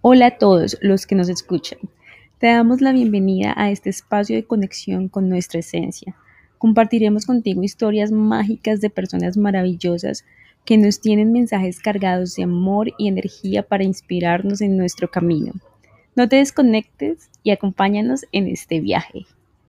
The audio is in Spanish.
Hola a todos los que nos escuchan. Te damos la bienvenida a este espacio de conexión con nuestra esencia. Compartiremos contigo historias mágicas de personas maravillosas que nos tienen mensajes cargados de amor y energía para inspirarnos en nuestro camino. No te desconectes y acompáñanos en este viaje.